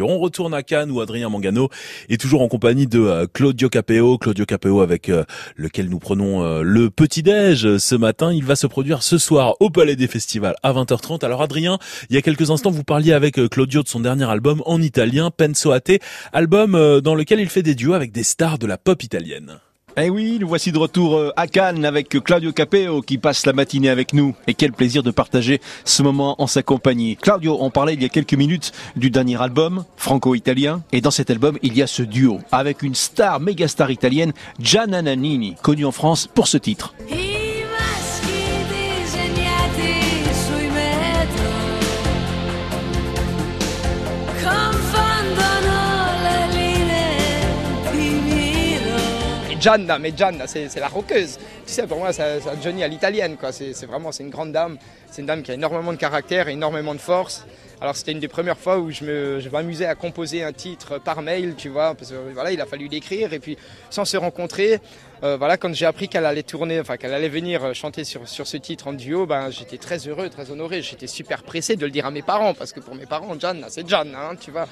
On retourne à Cannes où Adrien Mangano est toujours en compagnie de euh, Claudio Capeo. Claudio Capeo avec euh, lequel nous prenons euh, le petit-déj ce matin. Il va se produire ce soir au Palais des Festivals à 20h30. Alors Adrien, il y a quelques instants, vous parliez avec Claudio de son dernier album en italien, Penso a album dans lequel il fait des duos avec des stars de la pop italienne. Eh oui, nous voici de retour euh, à Cannes avec Claudio Capeo qui passe la matinée avec nous. Et quel plaisir de partager ce moment en sa compagnie. Claudio, on parlait il y a quelques minutes du dernier album, franco-italien. Et dans cet album, il y a ce duo avec une star, méga star italienne, Gianna Nannini, connue en France pour ce titre. Gianna, mais Gianna, c'est la roqueuse. Tu sais, pour moi, c'est Johnny à l'italienne, quoi. C'est vraiment, c'est une grande dame. C'est une dame qui a énormément de caractère, énormément de force. Alors c'était une des premières fois où je m'amusais à composer un titre par mail, tu vois, parce que voilà, il a fallu l'écrire et puis sans se rencontrer, euh, voilà, quand j'ai appris qu'elle allait tourner, enfin qu'elle allait venir chanter sur, sur ce titre en duo, ben j'étais très heureux, très honoré, j'étais super pressé de le dire à mes parents parce que pour mes parents, Gianna, c'est Gianna, hein, tu vois.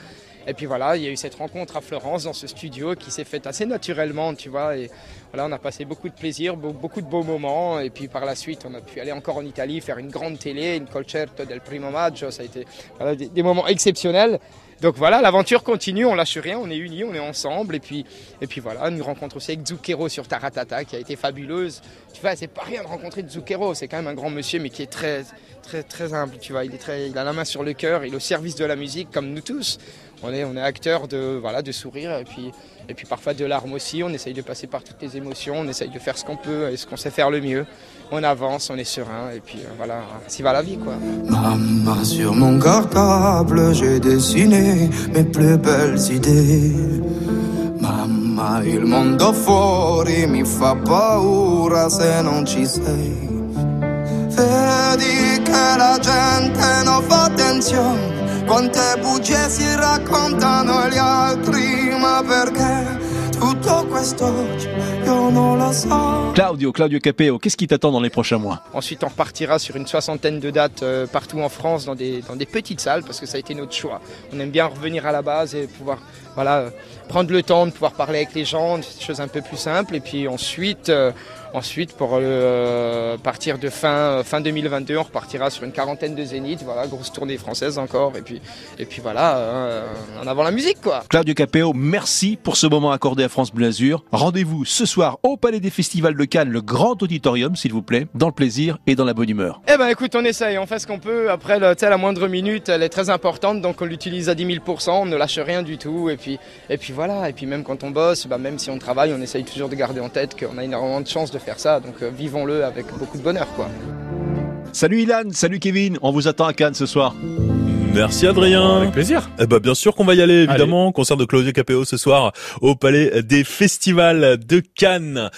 Et puis voilà, il y a eu cette rencontre à Florence dans ce studio qui s'est faite assez naturellement, tu vois. Et voilà, on a passé beaucoup de plaisir, beaucoup de beaux moments. Et puis par la suite, on a pu aller encore en Italie, faire une grande télé, une concerto del primo maggio. Ça a été des, moments exceptionnels. Donc voilà, l'aventure continue, on lâche rien, on est unis, on est ensemble. Et puis, et puis voilà, une rencontre aussi avec Zucchero sur Taratata qui a été fabuleuse. Tu vois, c'est pas rien de rencontrer Zucchero, c'est quand même un grand monsieur, mais qui est très, très, très humble. Tu vois, il, est très, il a la main sur le cœur, il est au service de la musique, comme nous tous. On est, on est acteur de, voilà, de sourire et puis, et puis parfois de larmes aussi. On essaye de passer par toutes les émotions, on essaye de faire ce qu'on peut et ce qu'on sait faire le mieux. On avance, on est serein et puis euh, voilà, s'y va la vie quoi. Maman, sur mon cartable, j'ai dessiné mes plus belles idées. Mamma, il mondo fuori mi fa paura se non ci sei. Vedi che la gente non fa attenzione Quante bugie si raccontano gli altri, ma perché tutto questo io non lo so. Claudio, Claudio Capeo, qu'est-ce qui t'attend dans les prochains mois? Ensuite, on repartira sur une soixantaine de dates euh, partout en France, dans des, dans des petites salles, parce que ça a été notre choix. On aime bien revenir à la base et pouvoir voilà, prendre le temps de pouvoir parler avec les gens, des choses un peu plus simples. Et puis ensuite, euh, ensuite pour euh, partir de fin, fin 2022, on repartira sur une quarantaine de zéniths. Voilà, grosse tournée française encore. Et puis, et puis voilà, euh, en avant la musique, quoi. Claudio Capéo, merci pour ce moment accordé à France Bleu Azur. Rendez-vous ce soir au Palais des Festivals de Cannes, le grand auditorium, s'il vous plaît, dans le plaisir et dans la bonne humeur. Eh ben, écoute, on essaye, on fait ce qu'on peut. Après, la moindre minute, elle est très importante, donc on l'utilise à 10 000% on ne lâche rien du tout. Et puis, et puis voilà, et puis même quand on bosse, bah, même si on travaille, on essaye toujours de garder en tête qu'on a énormément de chance de faire ça. Donc euh, vivons-le avec beaucoup de bonheur. quoi. Salut Ilan, salut Kevin, on vous attend à Cannes ce soir. Merci Adrien. Avec plaisir. Eh ben bien sûr qu'on va y aller évidemment. Concert de Claudio Capéo ce soir au Palais des Festivals de Cannes.